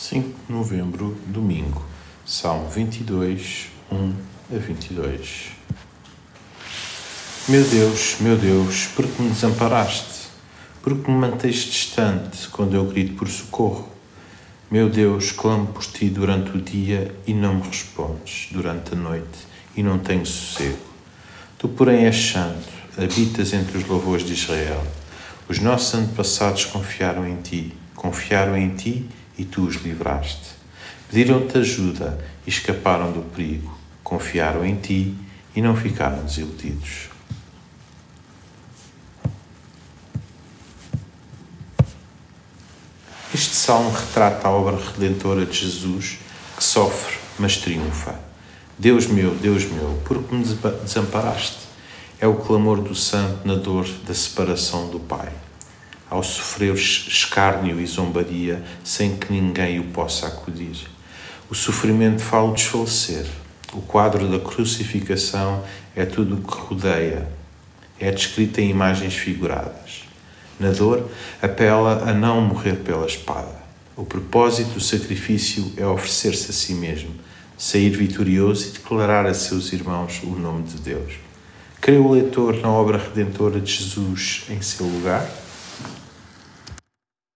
5 de novembro, domingo, Salmo 22, 1 a 22. Meu Deus, meu Deus, por que me desamparaste? Por que me mantens distante quando eu grito por socorro? Meu Deus, clamo por ti durante o dia e não me respondes, durante a noite e não tenho sossego. Tu, porém, és santo, habitas entre os louvores de Israel. Os nossos antepassados confiaram em ti, confiaram em ti e tu os livraste. Pediram-te ajuda e escaparam do perigo. Confiaram em ti e não ficaram desiludidos. Este salmo retrata a obra redentora de Jesus que sofre, mas triunfa. Deus meu, Deus meu, por que me desamparaste? É o clamor do santo na dor da separação do Pai ao sofrer escárnio e zombaria sem que ninguém o possa acudir. O sofrimento fala desfalecer. O quadro da crucificação é tudo o que rodeia. É descrito em imagens figuradas. Na dor, apela a não morrer pela espada. O propósito do sacrifício é oferecer-se a si mesmo, sair vitorioso e declarar a seus irmãos o nome de Deus. Crê o leitor na obra redentora de Jesus em seu lugar?